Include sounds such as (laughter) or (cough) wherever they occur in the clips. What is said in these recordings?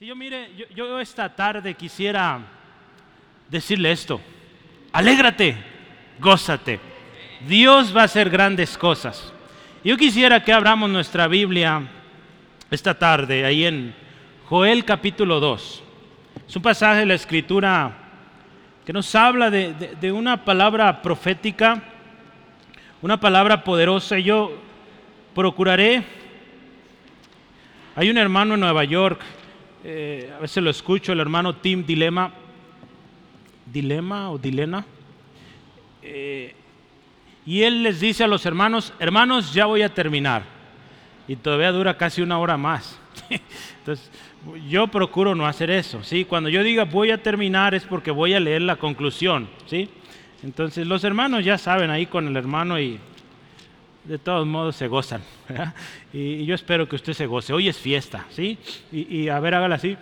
Si yo mire, yo, esta tarde quisiera decirle esto. Alégrate, gózate. Dios va a hacer grandes cosas. Yo quisiera que abramos nuestra Biblia esta tarde, ahí en Joel capítulo 2. Es un pasaje de la escritura que nos habla de, de una palabra profética, una palabra poderosa. Yo procuraré. Hay un hermano en Nueva York, eh, a veces lo escucho, el hermano Tim Dilema. Dilema o Dilena. Eh, y él les dice a los hermanos, hermanos, ya voy a terminar. Y todavía dura casi una hora más. (laughs) Entonces, yo procuro no hacer eso, ¿sí? Cuando yo diga voy a terminar es porque voy a leer la conclusión, ¿sí? Entonces, los hermanos ya saben ahí con el hermano y de todos modos se gozan. Y, yo espero que usted se goce. Hoy es fiesta, ¿sí? Y, a ver, hágala así.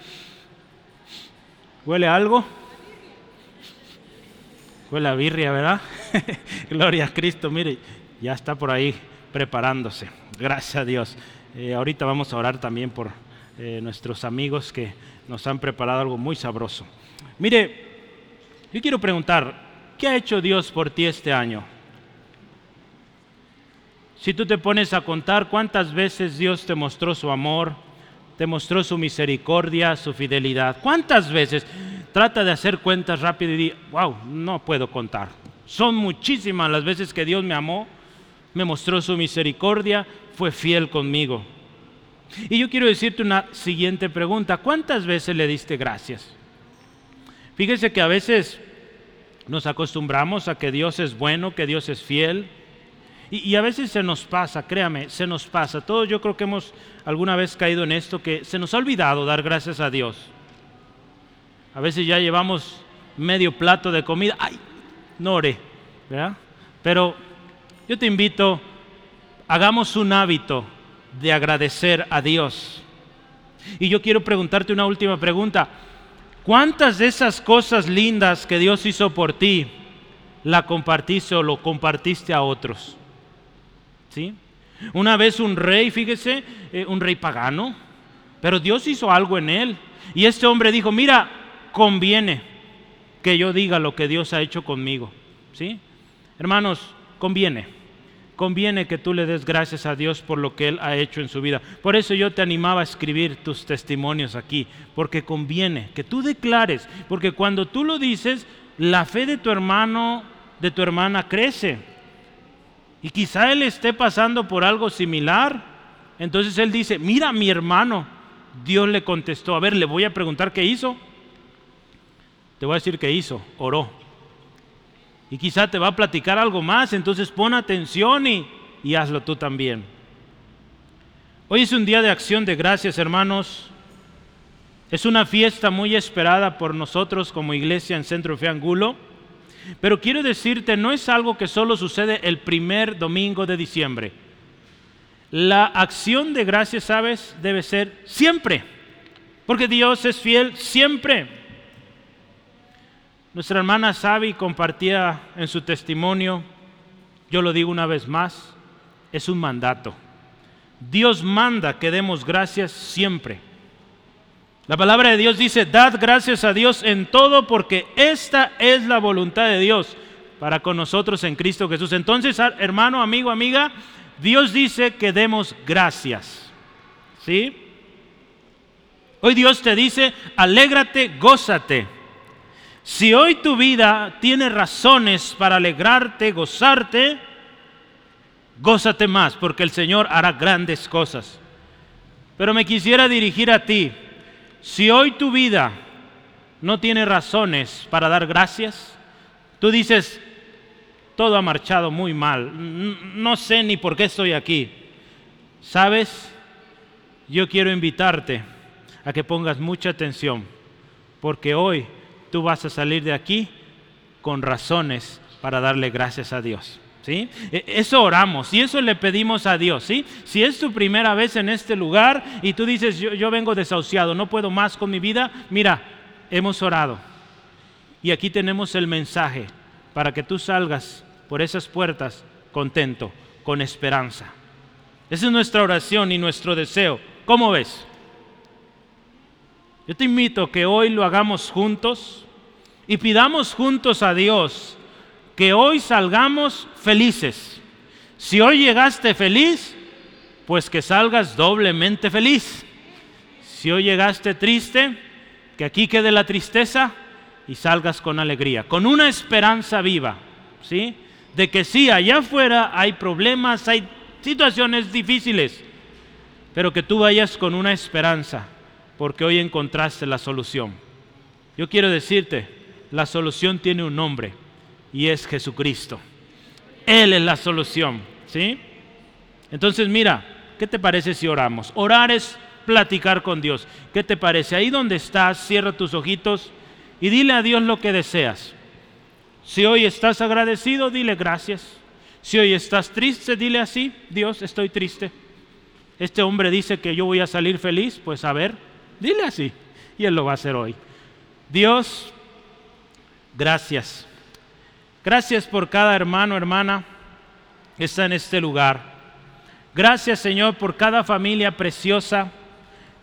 ¿Huele algo? Fue la birria, ¿verdad? (laughs) Gloria a Cristo, mire, ya está por ahí preparándose. Gracias a Dios. Eh, ahorita vamos a orar también por eh, nuestros amigos que nos han preparado algo muy sabroso. Mire, yo quiero preguntar, ¿qué ha hecho Dios por ti este año? Si tú te pones a contar cuántas veces Dios te mostró su amor, te mostró su misericordia, su fidelidad, ¿cuántas veces? trata de hacer cuentas rápido y di, wow, no puedo contar. Son muchísimas las veces que Dios me amó, me mostró su misericordia, fue fiel conmigo. Y yo quiero decirte una siguiente pregunta, ¿cuántas veces le diste gracias? Fíjese que a veces nos acostumbramos a que Dios es bueno, que Dios es fiel, y, a veces se nos pasa, créame, se nos pasa. Todos yo creo que hemos alguna vez caído en esto, que se nos ha olvidado dar gracias a Dios. A veces ya llevamos medio plato de comida. ¡Ay! No oré, ¿verdad? Pero yo te invito, hagamos un hábito de agradecer a Dios. Y yo quiero preguntarte una última pregunta. ¿Cuántas de esas cosas lindas que Dios hizo por ti la compartiste o lo compartiste a otros? ¿Sí? Una vez un rey, fíjese, eh, un rey pagano, pero Dios hizo algo en él. Y este hombre dijo, mira, conviene que yo diga lo que Dios ha hecho conmigo. ¿Sí? Hermanos, conviene. Conviene que tú le des gracias a Dios por lo que Él ha hecho en su vida. Por eso yo te animaba a escribir tus testimonios aquí, porque conviene que tú declares, porque cuando tú lo dices, la fe de tu hermano, de tu hermana crece. Y quizá él esté pasando por algo similar. Entonces él dice, mira mi hermano, Dios le contestó, a ver, le voy a preguntar qué hizo. Te voy a decir qué hizo, oró. Y quizá te va a platicar algo más, entonces pon atención y, y hazlo tú también. Hoy es un día de acción de gracias, hermanos. Es una fiesta muy esperada por nosotros como iglesia en Centro Fe Angulo. Pero quiero decirte, no es algo que solo sucede el primer domingo de diciembre. La acción de gracias, sabes, debe ser siempre. Porque Dios es fiel siempre. Nuestra hermana Sabi compartía en su testimonio, yo lo digo una vez más, es un mandato. Dios manda que demos gracias siempre. La palabra de Dios dice, dad gracias a Dios en todo porque esta es la voluntad de Dios para con nosotros en Cristo Jesús. Entonces, hermano, amigo, amiga, Dios dice que demos gracias. ¿Sí? Hoy Dios te dice, alégrate, gózate. Si hoy tu vida tiene razones para alegrarte, gozarte, gózate más, porque el Señor hará grandes cosas. Pero me quisiera dirigir a ti. Si hoy tu vida no tiene razones para dar gracias, tú dices, todo ha marchado muy mal, no sé ni por qué estoy aquí. ¿Sabes? Yo quiero invitarte a que pongas mucha atención, porque hoy tú vas a salir de aquí con razones para darle gracias a Dios. E, eso oramos y eso le pedimos a Dios. ¿sí? Si es tu primera vez en este lugar y tú dices, yo, vengo desahuciado, no puedo más con mi vida, mira, hemos orado. Y aquí tenemos el mensaje para que tú salgas por esas puertas contento, con esperanza. Esa es nuestra oración y nuestro deseo. ¿Cómo ves? Yo te invito que hoy lo hagamos juntos y pidamos juntos a Dios que hoy salgamos felices. Si hoy llegaste feliz, pues que salgas doblemente feliz. Si hoy llegaste triste, que aquí quede la tristeza y salgas con alegría, con una esperanza viva, ¿sí? De que sí, allá afuera hay problemas, hay situaciones difíciles, pero que tú vayas con una esperanza, porque hoy encontraste la solución. Yo quiero decirte, la solución tiene un nombre y es Jesucristo. Él es la solución, ¿sí? Entonces mira, ¿qué te parece si oramos? Orar es platicar con Dios. ¿Qué te parece? Ahí donde estás, cierra tus ojitos y dile a Dios lo que deseas. Si hoy estás agradecido, dile gracias. Si hoy estás triste, dile así, Dios, estoy triste. Este hombre dice que yo voy a salir feliz, pues a ver, dile así. Y Él lo va a hacer hoy. Dios, gracias. Gracias por cada hermano, hermana que está en este lugar. Gracias Señor por cada familia preciosa,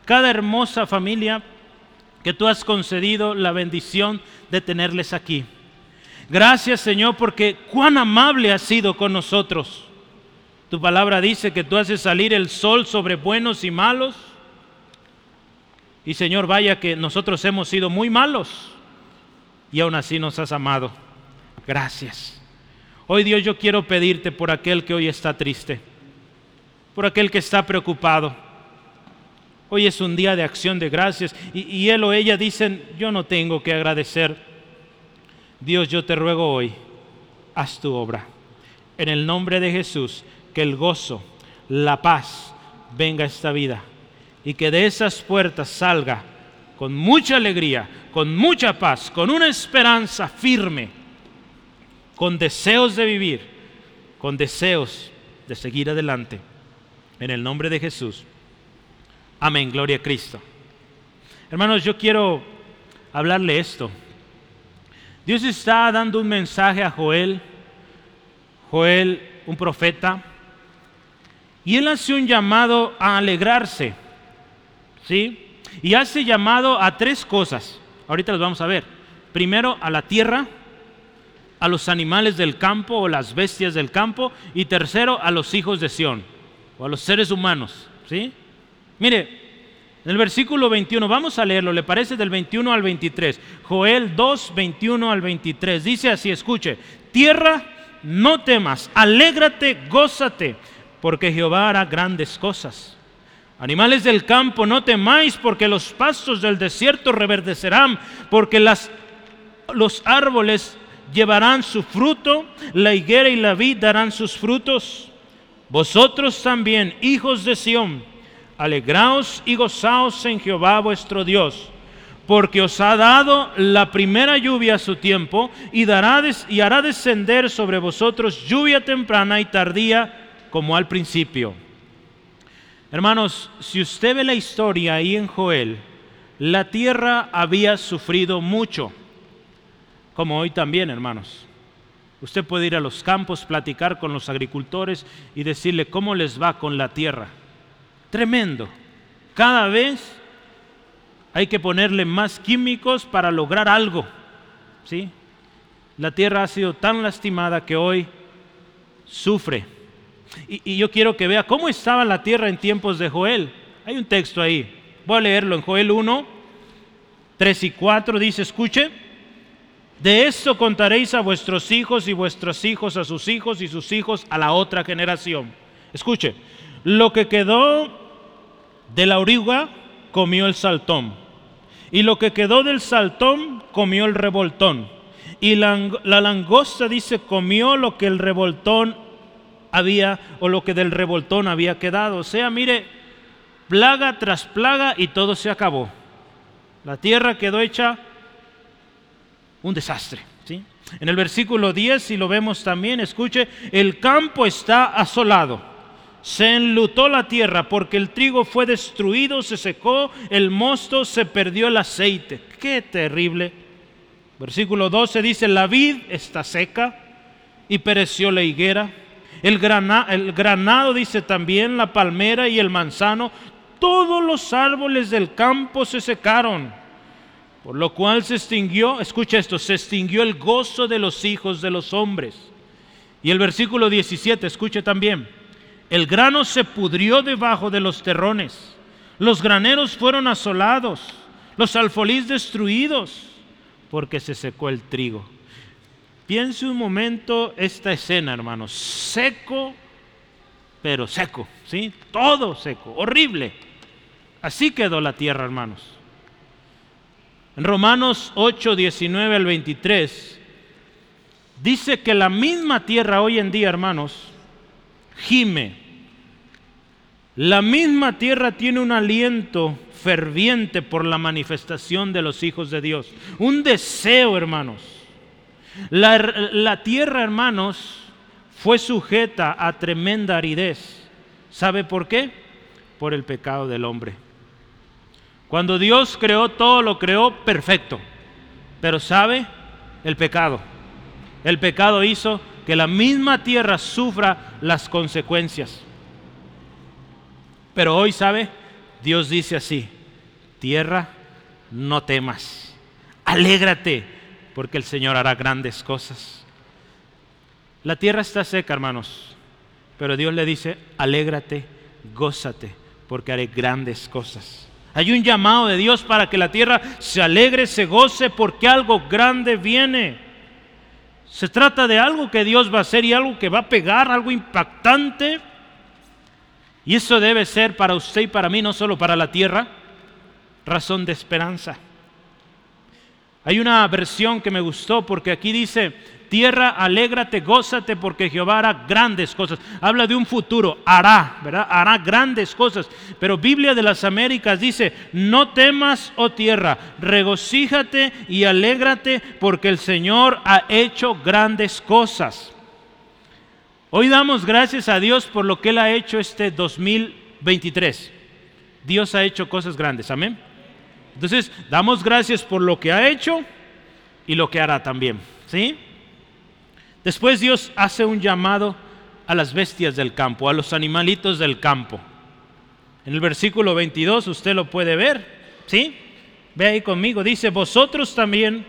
cada hermosa familia que tú has concedido la bendición de tenerles aquí. Gracias Señor porque cuán amable has sido con nosotros. Tu palabra dice que tú haces salir el sol sobre buenos y malos. Y Señor, vaya que nosotros hemos sido muy malos y aún así nos has amado. Gracias. Hoy Dios yo quiero pedirte por aquel que hoy está triste, por aquel que está preocupado. Hoy es un día de acción de gracias y, él o ella dicen, yo no tengo que agradecer. Dios, yo te ruego hoy, haz tu obra. En el nombre de Jesús, que el gozo, la paz venga a esta vida y que de esas puertas salga con mucha alegría, con mucha paz, con una esperanza firme con deseos de vivir, con deseos de seguir adelante. En el nombre de Jesús. Amén, gloria a Cristo. Hermanos, yo quiero hablarle esto. Dios está dando un mensaje a Joel, Joel, un profeta, y él hace un llamado a alegrarse, ¿sí? Y hace llamado a tres cosas. Ahorita las vamos a ver. Primero, a la tierra, a los animales del campo o las bestias del campo y tercero a los hijos de Sión o a los seres humanos. ¿sí? Mire, en el versículo 21, vamos a leerlo, le parece del 21 al 23. Joel 2, 21 al 23. Dice así, escuche, tierra, no temas, alégrate, gózate, porque Jehová hará grandes cosas. Animales del campo, no temáis, porque los pastos del desierto reverdecerán, porque las, los árboles llevarán su fruto, la higuera y la vid darán sus frutos. Vosotros también, hijos de Sión, alegraos y gozaos en Jehová vuestro Dios, porque os ha dado la primera lluvia a su tiempo y, dará y hará descender sobre vosotros lluvia temprana y tardía como al principio. Hermanos, si usted ve la historia ahí en Joel, la tierra había sufrido mucho como hoy también, hermanos. Usted puede ir a los campos, platicar con los agricultores y decirle cómo les va con la tierra. Tremendo. Cada vez hay que ponerle más químicos para lograr algo. ¿Sí? La tierra ha sido tan lastimada que hoy sufre. Y, yo quiero que vea cómo estaba la tierra en tiempos de Joel. Hay un texto ahí. Voy a leerlo en Joel 1, 3 y 4. Dice, escuche. De esto contaréis a vuestros hijos y vuestros hijos a sus hijos y sus hijos a la otra generación. Escuche, lo que quedó de la oruga comió el saltón. Y lo que quedó del saltón comió el revoltón. Y la, la langosta dice comió lo que el revoltón había o lo que del revoltón había quedado. O sea, mire, plaga tras plaga y todo se acabó. La tierra quedó hecha un desastre. ¿sí? En el versículo 10, si lo vemos también, escuche, el campo está asolado. Se enlutó la tierra porque el trigo fue destruido, se secó, el mosto se perdió el aceite. Qué terrible. Versículo 12 dice, la vid está seca y pereció la higuera. El, el granado dice también, la palmera y el manzano, todos los árboles del campo se secaron Por lo cual se extinguió, escucha esto, se extinguió el gozo de los hijos de los hombres. Y el versículo 17, escuche también, el grano se pudrió debajo de los terrones, los graneros fueron asolados, los alfolís destruidos, porque se secó el trigo. Piense un momento esta escena, hermanos, seco, pero seco, ¿sí? Todo seco, horrible. Así quedó la tierra, hermanos. Romanos 8, 19 al 23, dice que la misma tierra hoy en día, hermanos, gime. La misma tierra tiene un aliento ferviente por la manifestación de los hijos de Dios. Un deseo, hermanos. La, la tierra, hermanos, fue sujeta a tremenda aridez. ¿Sabe por qué? Por el pecado del hombre. Cuando Dios creó todo, lo creó perfecto. Pero sabe, el pecado. El pecado hizo que la misma tierra sufra las consecuencias. Pero hoy, ¿sabe? Dios dice así, tierra, no temas, alégrate, porque el Señor hará grandes cosas. La tierra está seca, hermanos, pero Dios le dice, alégrate, gózate, porque haré grandes cosas. Hay un llamado de Dios para que la tierra se alegre, se goce, porque algo grande viene. Se trata de algo que Dios va a hacer y algo que va a pegar, algo impactante. Y eso debe ser para usted y para mí, no solo para la tierra, razón de esperanza. Hay una versión que me gustó porque aquí dice, tierra, alégrate, gózate, porque Jehová hará grandes cosas. Habla de un futuro, hará, ¿verdad? Hará grandes cosas. Pero Biblia de las Américas dice, no temas, oh tierra, regocíjate y alégrate, porque el Señor ha hecho grandes cosas. Hoy damos gracias a Dios por lo que Él ha hecho este 2023. Dios ha hecho cosas grandes, amén. Entonces, damos gracias por lo que ha hecho y lo que hará también, ¿sí? Después Dios hace un llamado a las bestias del campo, a los animalitos del campo. En el versículo 22 usted lo puede ver, ¿sí? Ve ahí conmigo, dice, vosotros también,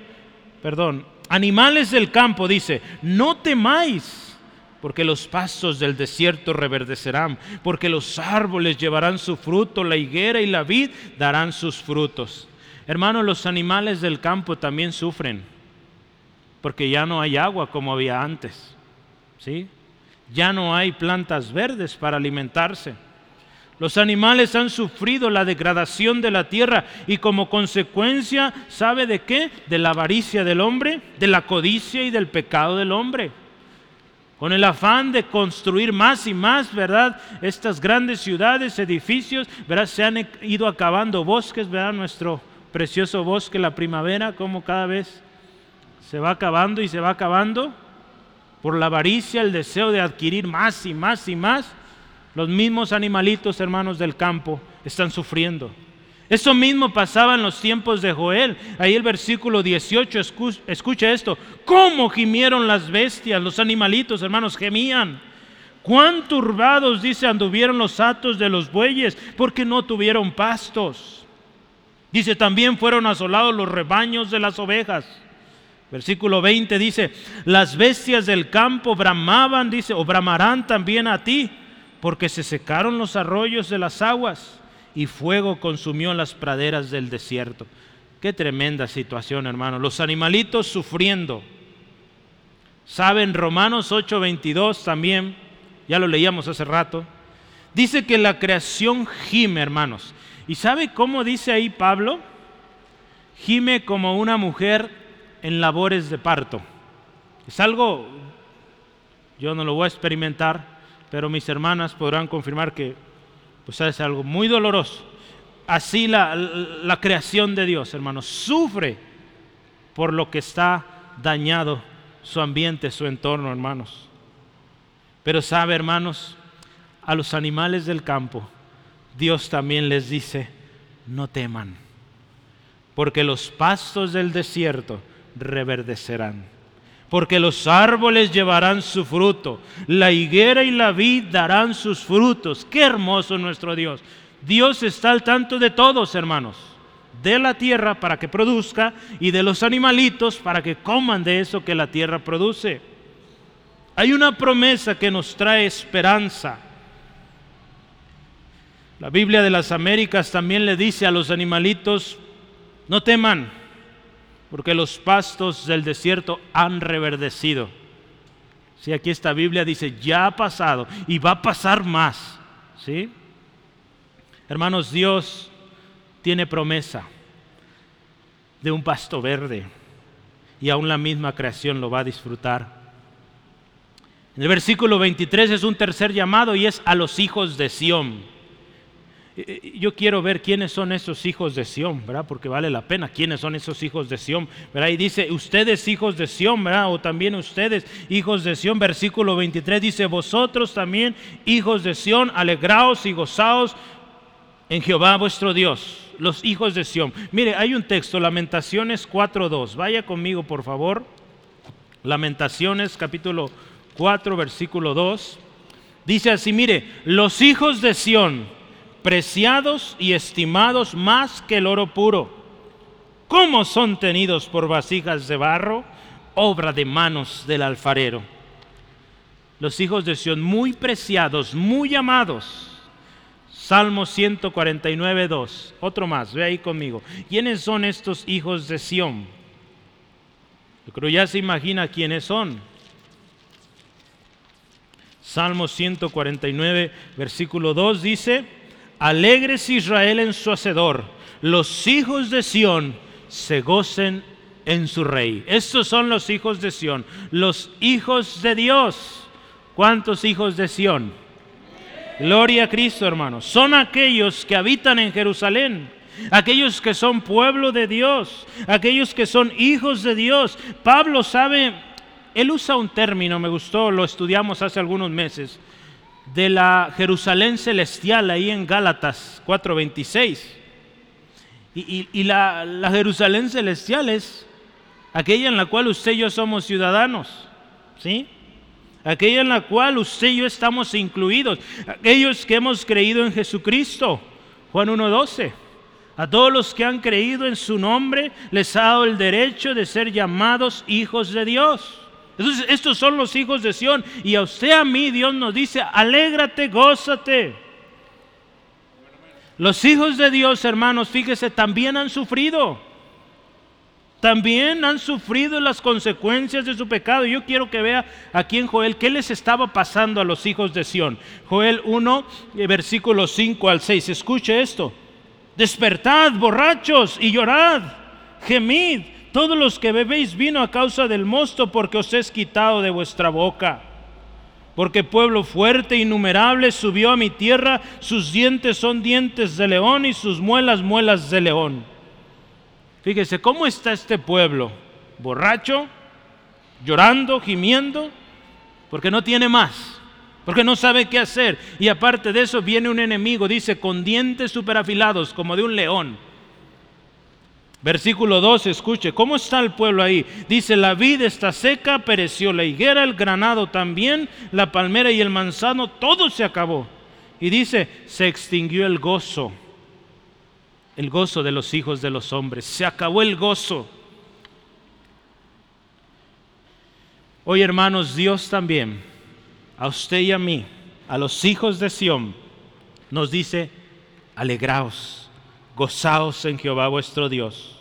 perdón, animales del campo, dice, no temáis, porque los pastos del desierto reverdecerán, porque los árboles llevarán su fruto, la higuera y la vid darán sus frutos. Hermanos, los animales del campo también sufren porque ya no hay agua como había antes. ¿sí? Ya no hay plantas verdes para alimentarse. Los animales han sufrido la degradación de la tierra y como consecuencia, ¿sabe de qué? De la avaricia del hombre, de la codicia y del pecado del hombre. Con el afán de construir más y más, ¿verdad? Estas grandes ciudades, edificios, ¿verdad? Se han ido acabando bosques, ¿verdad? Nuestro precioso bosque, la primavera, como cada vez se va acabando y se va acabando por la avaricia, el deseo de adquirir más y más y más. Los mismos animalitos, hermanos del campo, están sufriendo. Eso mismo pasaba en los tiempos de Joel. Ahí el versículo 18, escucha esto. ¿Cómo gimieron las bestias? Los animalitos, hermanos, gemían. Cuán turbados, dice, anduvieron los atos de los bueyes, porque no tuvieron pastos. Dice, también fueron asolados los rebaños de las ovejas. Versículo 20 dice, las bestias del campo bramaban, dice, o bramarán también a ti, porque se secaron los arroyos de las aguas y fuego consumió las praderas del desierto. Qué tremenda situación, hermano. Los animalitos sufriendo. Saben, Romanos 8:22 también, ya lo leíamos hace rato, dice que la creación gime, hermanos. ¿Y sabe cómo dice ahí Pablo? Gime como una mujer en labores de parto. Es algo, yo no lo voy a experimentar, pero mis hermanas podrán confirmar que pues es algo muy doloroso. Así la, la creación de Dios, hermanos, sufre por lo que está dañado su ambiente, su entorno, hermanos. Pero sabe, hermanos, a los animales del campo, Dios también les dice, no teman, porque los pastos del desierto reverdecerán. Porque los árboles llevarán su fruto, la higuera y la vid darán sus frutos. Qué hermoso nuestro Dios. Dios está al tanto de todos, hermanos. de la tierra para que produzca y de los animalitos para que coman de eso que la tierra produce. Hay una promesa que nos trae esperanza. La Biblia de las Américas también le dice a los animalitos, no teman, porque los pastos del desierto han reverdecido. Si aquí esta Biblia dice, ya ha pasado y va a pasar más. ¿Sí? Hermanos, Dios tiene promesa de un pasto verde y aún la misma creación lo va a disfrutar. En el versículo 23 es un tercer llamado y es a los hijos de Sión. Eh, eh, yo quiero ver quiénes son esos hijos de Sión, ¿verdad? Porque vale la pena, quiénes son esos hijos de Sión, ¿verdad? Y dice, ustedes hijos de Sión, ¿verdad? O también ustedes hijos de Sión, versículo 23 dice, vosotros también hijos de Sión, alegraos y gozaos en Jehová vuestro Dios, los hijos de Sión. Mire, hay un texto, Lamentaciones 4.2, vaya conmigo por favor, Lamentaciones capítulo 4, versículo 2, dice así, mire, los hijos de Sión, preciados y estimados más que el oro puro. ¿Cómo son tenidos por vasijas de barro, obra de manos del alfarero? Los hijos de Sión, muy preciados, muy amados. Salmo 149, 2. Otro más, ve ahí conmigo. ¿Quiénes son estos hijos de Sión? Yo creo ya se imagina quiénes son. Salmo 149, versículo 2 dice, Alegres Israel en su hacedor, los hijos de Sión se gocen en su rey. Estos son los hijos de Sión, los hijos de Dios. ¿Cuántos hijos de Sión? Gloria a Cristo, hermanos. Son aquellos que habitan en Jerusalén, aquellos que son pueblo de Dios, aquellos que son hijos de Dios. Pablo sabe, él usa un término, me gustó, lo estudiamos hace algunos meses de la Jerusalén celestial ahí en Gálatas 4:26. Y, y, la, la, Jerusalén celestial es aquella en la cual usted y yo somos ciudadanos, ¿sí? Aquella en la cual usted y yo estamos incluidos, aquellos que hemos creído en Jesucristo, Juan 1:12. A todos los que han creído en su nombre les ha dado el derecho de ser llamados hijos de Dios. Entonces, estos son los hijos de Sión. Y a usted, a mí, Dios nos dice, alégrate, gózate. Los hijos de Dios, hermanos, fíjese, también han sufrido. También han sufrido las consecuencias de su pecado. Yo quiero que vea aquí en Joel qué les estaba pasando a los hijos de Sión. Joel 1, eh, versículos 5 al 6. Escuche esto. Despertad, borrachos, y llorad. Gemid todos los que bebéis vino a causa del mosto, porque os es quitado de vuestra boca. Porque pueblo fuerte innumerable subió a mi tierra, sus dientes son dientes de león y sus muelas muelas de león. Fíjese, ¿cómo está este pueblo? Borracho, llorando, gimiendo, porque no tiene más, porque no sabe qué hacer. Y aparte de eso viene un enemigo, dice, con dientes superafilados como de un león Versículo 2, escuche, ¿cómo está el pueblo ahí? Dice, la vid está seca, pereció la higuera, el granado también, la palmera y el manzano, todo se acabó. Y dice, se extinguió el gozo, el gozo de los hijos de los hombres, se acabó el gozo. Hoy hermanos, Dios también, a usted y a mí, a los hijos de Sión, nos dice, alegraos, gozaos en Jehová vuestro Dios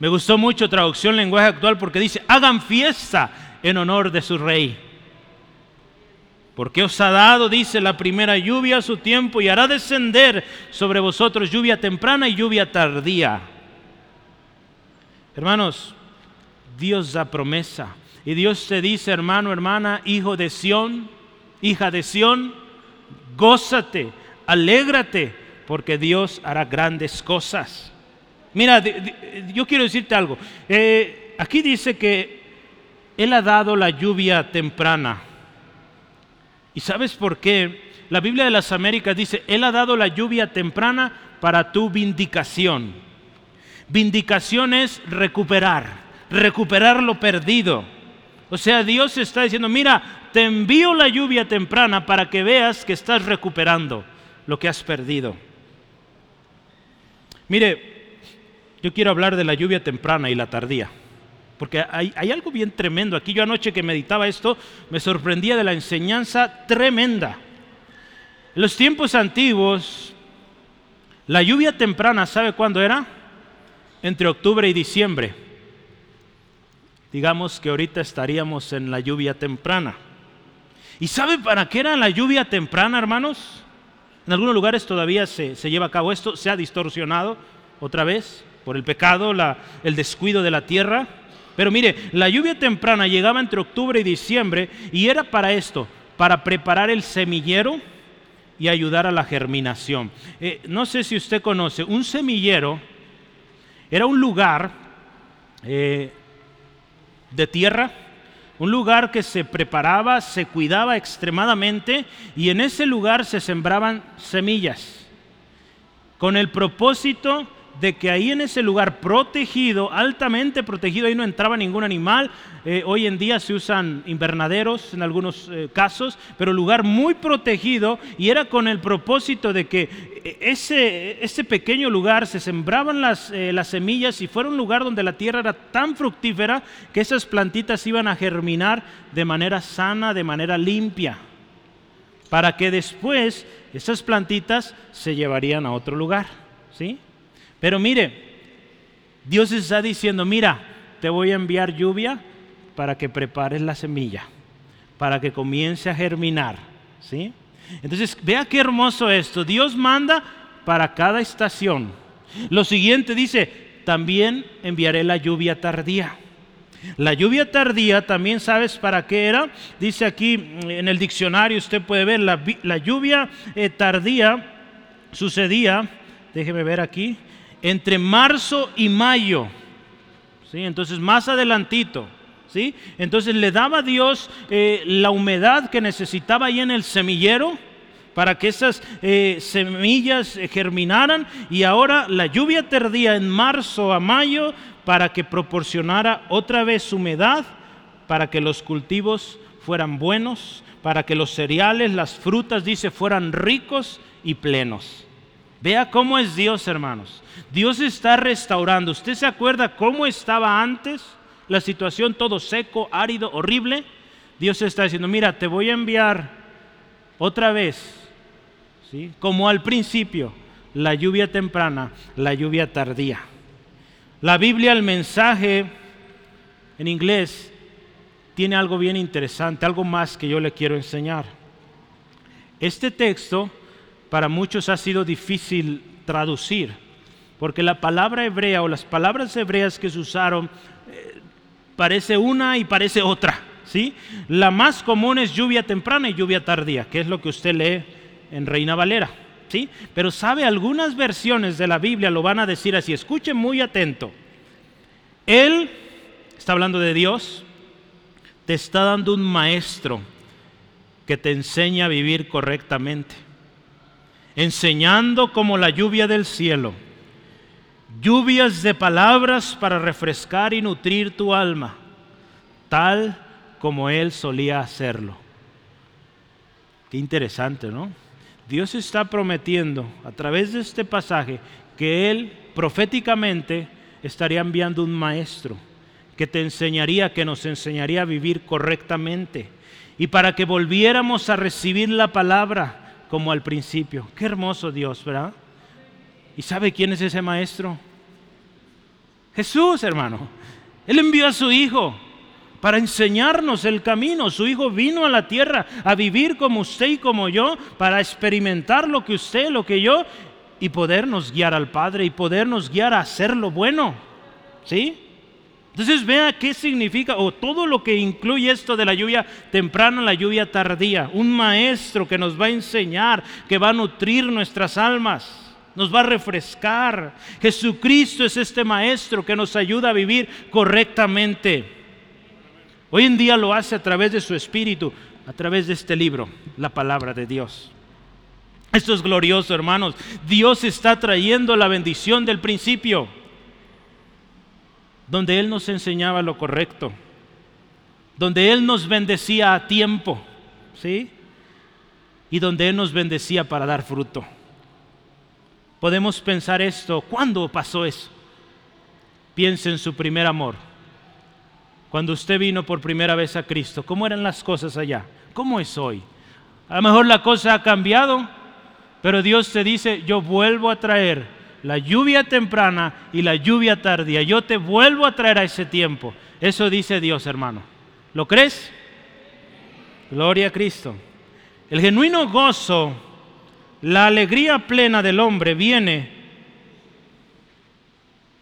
me gustó mucho traducción lenguaje actual porque dice, hagan fiesta en honor de su rey. Porque os ha dado, dice, la primera lluvia a su tiempo y hará descender sobre vosotros lluvia temprana y lluvia tardía. Hermanos, Dios da promesa. Y Dios te dice, hermano, hermana, hijo de Sión, hija de Sión, gózate, alégrate, porque Dios hará grandes cosas. Mira, yo quiero decirte algo. Eh, aquí dice que Él ha dado la lluvia temprana. ¿Y sabes por qué? La Biblia de las Américas dice, Él ha dado la lluvia temprana para tu vindicación. Vindicación es recuperar, recuperar lo perdido. O sea, Dios está diciendo, mira, te envío la lluvia temprana para que veas que estás recuperando lo que has perdido. Mire, yo quiero hablar de la lluvia temprana y la tardía. Porque hay, algo bien tremendo aquí. Yo anoche que meditaba esto, me sorprendía de la enseñanza tremenda. En los tiempos antiguos, la lluvia temprana, ¿sabe cuándo era? Entre octubre y diciembre. Digamos que ahorita estaríamos en la lluvia temprana. ¿Y sabe para qué era la lluvia temprana, hermanos? En algunos lugares todavía se, se lleva a cabo esto, se ha distorsionado otra vez por el pecado, el descuido de la tierra. Pero mire, la lluvia temprana llegaba entre octubre y diciembre y era para esto, para preparar el semillero y ayudar a la germinación. Eh, no sé si usted conoce, un semillero era un lugar eh, de tierra, un lugar que se preparaba, se cuidaba extremadamente y en ese lugar se sembraban semillas con el propósito de que ahí en ese lugar protegido, altamente protegido, ahí no entraba ningún animal. Eh, hoy en día se usan invernaderos en algunos eh, casos, pero lugar muy protegido y era con el propósito de que eh, ese, ese pequeño lugar se sembraban las, las semillas y fuera un lugar donde la tierra era tan fructífera que esas plantitas iban a germinar de manera sana, de manera limpia, para que después esas plantitas se llevarían a otro lugar. ¿Sí? Pero mire, Dios está diciendo, mira, te voy a enviar lluvia para que prepares la semilla, para que comience a germinar. ¿sí? Entonces, vea qué hermoso esto. Dios manda para cada estación. Lo siguiente dice, también enviaré la lluvia tardía. La lluvia tardía también sabes para qué era. Dice aquí en el diccionario, usted puede ver, la, lluvia eh, tardía sucedía, déjeme ver aquí, entre marzo y mayo. ¿sí? Entonces, más adelantito. ¿sí? Entonces le daba a Dios eh, la humedad que necesitaba ahí en el semillero para que esas eh, semillas eh, germinaran y ahora la lluvia tardía en marzo a mayo para que proporcionara otra vez humedad, para que los cultivos fueran buenos, para que los cereales, las frutas, dice, fueran ricos y plenos. Vea cómo es Dios, hermanos. Dios está restaurando. ¿Usted se acuerda cómo estaba antes? La situación todo seco, árido, horrible. Dios está diciendo, mira, te voy a enviar otra vez, ¿sí? como al principio, la lluvia temprana, la lluvia tardía. La Biblia, el mensaje en inglés, tiene algo bien interesante, algo más que yo le quiero enseñar. Este texto para muchos ha sido difícil traducir, porque la palabra hebrea o las palabras hebreas que se usaron eh, parece una y parece otra. ¿sí? La más común es lluvia temprana y lluvia tardía, que es lo que usted lee en Reina Valera. ¿sí? Pero sabe, algunas versiones de la Biblia lo van a decir así, escuche muy atento. Él, está hablando de Dios, te está dando un maestro que te enseña a vivir correctamente enseñando como la lluvia del cielo, lluvias de palabras para refrescar y nutrir tu alma, tal como Él solía hacerlo. Qué interesante, ¿no? Dios está prometiendo a través de este pasaje que Él proféticamente estaría enviando un maestro que te enseñaría, que nos enseñaría a vivir correctamente. Y para que volviéramos a recibir la palabra, como al principio. Qué hermoso Dios, ¿verdad? ¿Y sabe quién es ese maestro? Jesús, hermano. Él envió a su Hijo para enseñarnos el camino. Su Hijo vino a la tierra a vivir como usted y como yo, para experimentar lo que usted, lo que yo, y podernos guiar al Padre y podernos guiar a hacer lo bueno. ¿Sí? Entonces vea qué significa, o todo lo que incluye esto de la lluvia temprana, la lluvia tardía. Un maestro que nos va a enseñar, que va a nutrir nuestras almas, nos va a refrescar. Jesucristo es este maestro que nos ayuda a vivir correctamente. Hoy en día lo hace a través de su espíritu, a través de este libro, la palabra de Dios. Esto es glorioso, hermanos. Dios está trayendo la bendición del principio donde Él nos enseñaba lo correcto, donde Él nos bendecía a tiempo, ¿sí? Y donde Él nos bendecía para dar fruto. Podemos pensar esto, ¿cuándo pasó eso? piense en su primer amor. Cuando usted vino por primera vez a Cristo, ¿cómo eran las cosas allá? ¿Cómo es hoy? A lo mejor la cosa ha cambiado, pero Dios te dice, yo vuelvo a traer la lluvia temprana y la lluvia tardía. Yo te vuelvo a traer a ese tiempo. Eso dice Dios, hermano. ¿Lo crees? Gloria a Cristo. El genuino gozo, la alegría plena del hombre viene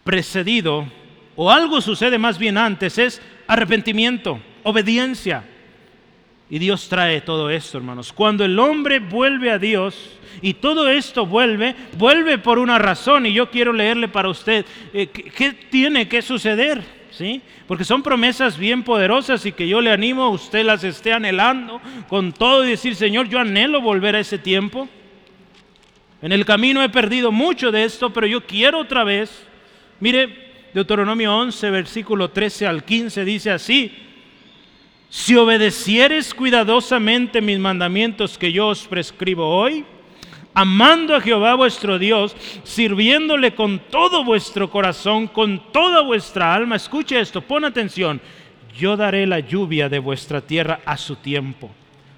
precedido, o algo sucede más bien antes, es arrepentimiento, obediencia. Y Dios trae todo esto, hermanos. Cuando el hombre vuelve a Dios, y todo esto vuelve, vuelve por una razón, y yo quiero leerle para usted eh, qué tiene que suceder. ¿Sí? Porque son promesas bien poderosas y que yo le animo a usted las esté anhelando con todo y decir, Señor, yo anhelo volver a ese tiempo. En el camino he perdido mucho de esto, pero yo quiero otra vez. Mire, Deuteronomio 11, versículo 13 al 15 dice así, si obedecieres cuidadosamente mis mandamientos que yo os prescribo hoy, amando a Jehová vuestro Dios, sirviéndole con todo vuestro corazón, con toda vuestra alma. Escuche esto, pon atención. Yo daré la lluvia de vuestra tierra a su tiempo,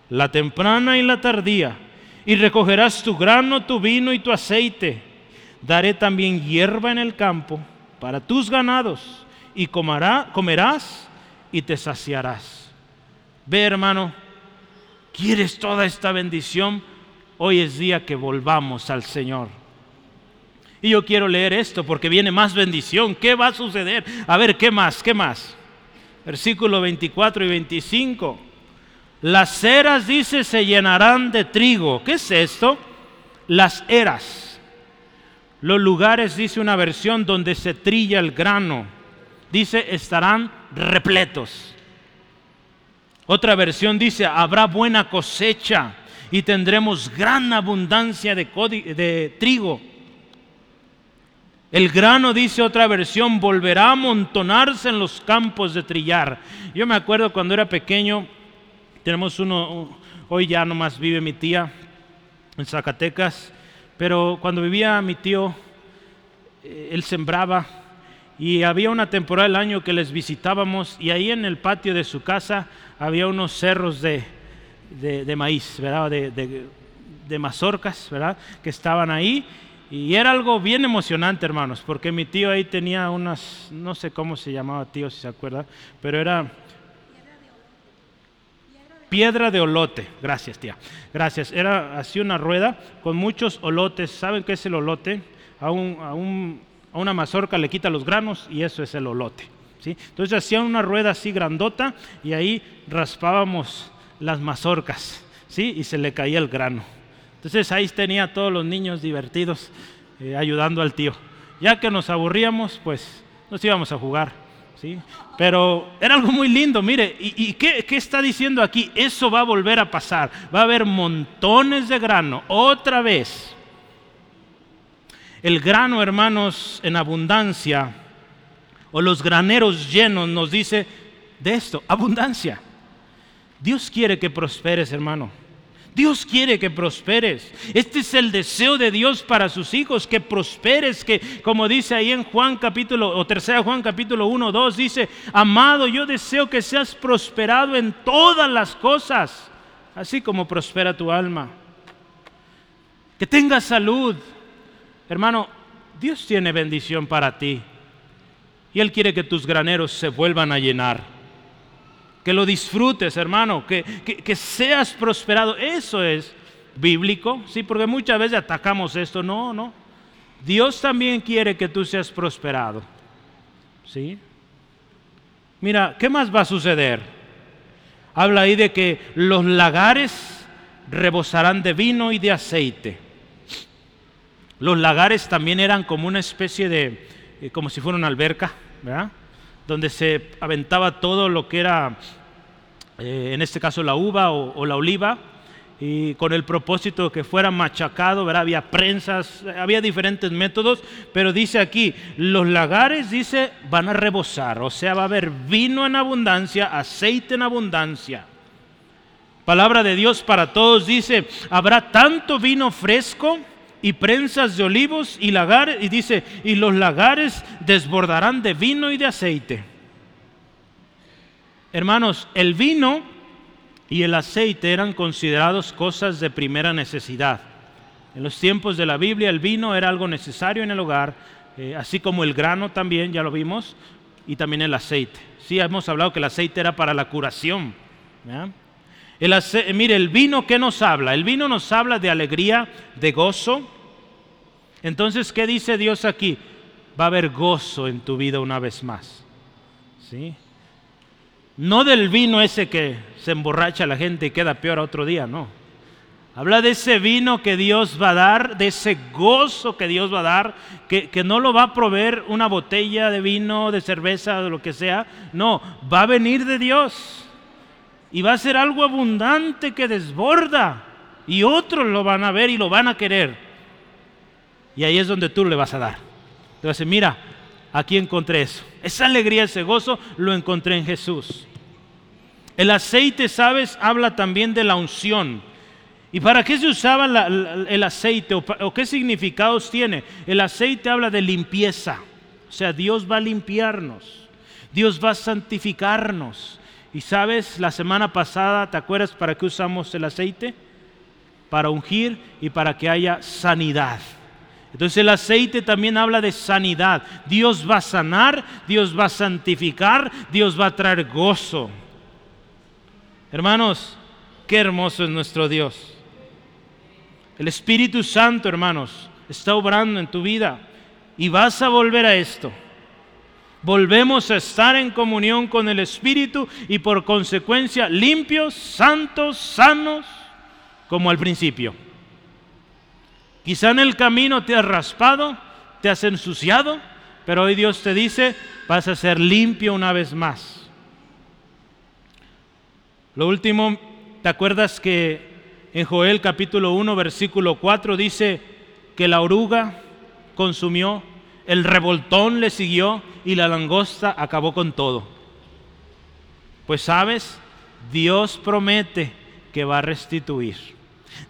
la temprana y la tardía, y recogerás tu grano, tu vino y tu aceite. Daré también hierba en el campo para tus ganados, y comerás y te saciarás. Ve, hermano, ¿quieres toda esta bendición? hoy es día que volvamos al Señor. Y yo quiero leer esto porque viene más bendición. ¿Qué va a suceder? A ver, ¿qué más? ¿Qué más? Versículo 24 y 25. Las eras, dice, se llenarán de trigo. ¿Qué es esto? Las eras. Los lugares, dice una versión, donde se trilla el grano. Dice, estarán repletos. Otra versión dice, habrá buena cosecha y tendremos gran abundancia de, trigo. El grano, dice otra versión, volverá a amontonarse en los campos de trillar. Yo me acuerdo cuando era pequeño, tenemos uno, hoy ya nomás vive mi tía en Zacatecas, pero cuando vivía mi tío, eh, él sembraba y había una temporada del año que les visitábamos y ahí en el patio de su casa había unos cerros de, de, maíz, ¿verdad? De, mazorcas, ¿verdad? Que estaban ahí. Y era algo bien emocionante, hermanos, porque mi tío ahí tenía unas, no sé cómo se llamaba tío, si se acuerda, pero era piedra de olote. Gracias, tía. Gracias. Era así una rueda con muchos olotes. ¿Saben qué es el olote? A, un, a, un, a una mazorca le quita los granos y eso es el olote. ¿sí? Entonces hacían una rueda así grandota y ahí raspábamos las mazorcas, ¿sí? Y se le caía el grano. Entonces ahí tenía a todos los niños divertidos eh, ayudando al tío. Ya que nos aburríamos, pues nos íbamos a jugar, ¿sí? Pero era algo muy lindo, mire, ¿y, qué, qué está diciendo aquí? Eso va a volver a pasar, va a haber montones de grano, otra vez. El grano, hermanos, en abundancia, o los graneros llenos, nos dice de esto, abundancia. Dios quiere que prosperes, hermano. Dios quiere que prosperes. Este es el deseo de Dios para sus hijos, que prosperes, que como dice ahí en Juan capítulo, o tercera Juan capítulo 1, 2, dice, amado, yo deseo que seas prosperado en todas las cosas, así como prospera tu alma. Que tengas salud. Hermano, Dios tiene bendición para ti. Y Él quiere que tus graneros se vuelvan a llenar que lo disfrutes, hermano, que, que, seas prosperado. Eso es bíblico, sí, porque muchas veces atacamos esto. No, no. Dios también quiere que tú seas prosperado. ¿Sí? Mira, ¿qué más va a suceder? Habla ahí de que los lagares rebosarán de vino y de aceite. Los lagares también eran como una especie de, eh, como si fuera una alberca, ¿verdad? Donde se aventaba todo lo que era eh, en este caso la uva o, la oliva, y con el propósito de que fuera machacado, ¿verdad? había prensas, había diferentes métodos, pero dice aquí, los lagares, dice, van a rebosar, o sea, va a haber vino en abundancia, aceite en abundancia. Palabra de Dios para todos dice, habrá tanto vino fresco y prensas de olivos y lagares, y dice, y los lagares desbordarán de vino y de aceite. Hermanos, el vino y el aceite eran considerados cosas de primera necesidad. En los tiempos de la Biblia el vino era algo necesario en el hogar, eh, así como el grano también, ya lo vimos, y también el aceite. Sí, hemos hablado que el aceite era para la curación. El mire, el vino, ¿qué nos habla? El vino nos habla de alegría, de gozo. Entonces, ¿qué dice Dios aquí? Va a haber gozo en tu vida una vez más. ¿Sí? No del vino ese que se emborracha la gente y queda peor otro día, no. Habla de ese vino que Dios va a dar, de ese gozo que Dios va a dar, que, que, no lo va a proveer una botella de vino, de cerveza, de lo que sea. No, va a venir de Dios. Y va a ser algo abundante que desborda. Y otros lo van a ver y lo van a querer. Y ahí es donde tú le vas a dar. Te vas a decir, mira, aquí encontré eso. Esa alegría, ese gozo, lo encontré en Jesús. El aceite, ¿sabes? Habla también de la unción. ¿Y para qué se usaba el aceite o, qué significados tiene? El aceite habla de limpieza. O sea, Dios va a limpiarnos. Dios va a santificarnos. Y sabes, la semana pasada, ¿te acuerdas para qué usamos el aceite? Para ungir y para que haya sanidad. Entonces el aceite también habla de sanidad. Dios va a sanar, Dios va a santificar, Dios va a traer gozo. Hermanos, qué hermoso es nuestro Dios. El Espíritu Santo, hermanos, está obrando en tu vida y vas a volver a esto. Volvemos a estar en comunión con el Espíritu y por consecuencia limpios, santos, sanos, como al principio. Quizá en el camino te has raspado, te has ensuciado, pero hoy Dios te dice, vas a ser limpio una vez más. Lo último, ¿te acuerdas que en Joel capítulo 1, versículo 4 dice que la oruga consumió, el revoltón le siguió y la langosta acabó con todo? Pues sabes, Dios promete que va a restituir.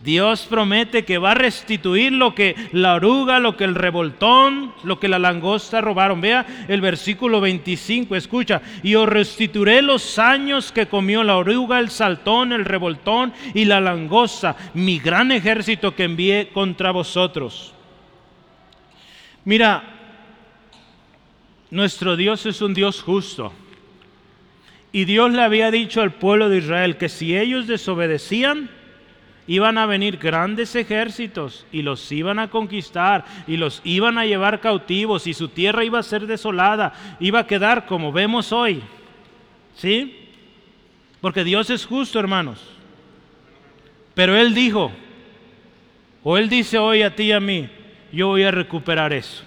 Dios promete que va a restituir lo que la oruga, lo que el revoltón, lo que la langosta robaron. Vea el versículo 25, escucha, y os restituiré los años que comió la oruga, el saltón, el revoltón y la langosta, mi gran ejército que envié contra vosotros. Mira, nuestro Dios es un Dios justo. Y Dios le había dicho al pueblo de Israel que si ellos desobedecían, iban a venir grandes ejércitos y los iban a conquistar y los iban a llevar cautivos y su tierra iba a ser desolada, iba a quedar como vemos hoy. ¿Sí? Porque Dios es justo, hermanos. Pero Él dijo, o Él dice hoy a ti y a mí, yo voy a recuperar eso.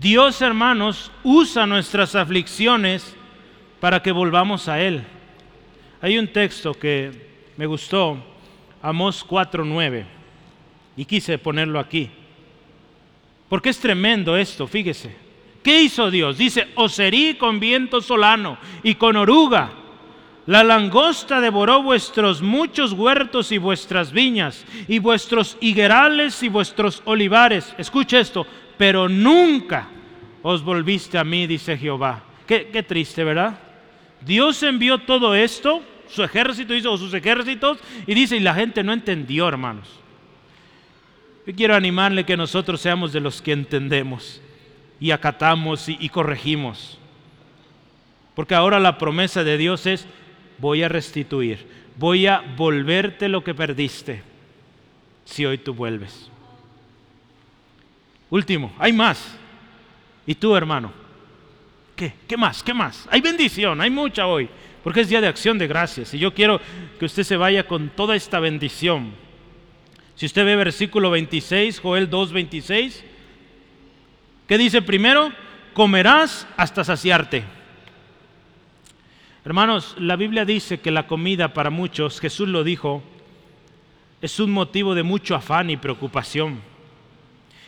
Dios, hermanos, usa nuestras aflicciones para que volvamos a Él. Hay un texto que me gustó Amós 4:9. Y quise ponerlo aquí. Porque es tremendo esto, fíjese. ¿Qué hizo Dios? Dice, os herí con viento solano y con oruga. La langosta devoró vuestros muchos huertos y vuestras viñas, y vuestros higuerales y vuestros olivares. Escucha esto, pero nunca os volviste a mí, dice Jehová. Qué, triste, ¿verdad? Dios envió todo esto su ejército hizo sus ejércitos y dice, y la gente no entendió, hermanos. Yo quiero animarle que nosotros seamos de los que entendemos y acatamos y, y corregimos. Porque ahora la promesa de Dios es, voy a restituir, voy a volverte lo que perdiste si hoy tú vuelves. Último, hay más. ¿Y tú, hermano? ¿Qué? ¿Qué más? ¿Qué más? Hay bendición, hay mucha hoy porque es día de acción de gracias y yo quiero que usted se vaya con toda esta bendición. Si usted ve versículo 26, Joel 2, 26, ¿qué dice primero? Comerás hasta saciarte. Hermanos, la Biblia dice que la comida para muchos, Jesús lo dijo, es un motivo de mucho afán y preocupación.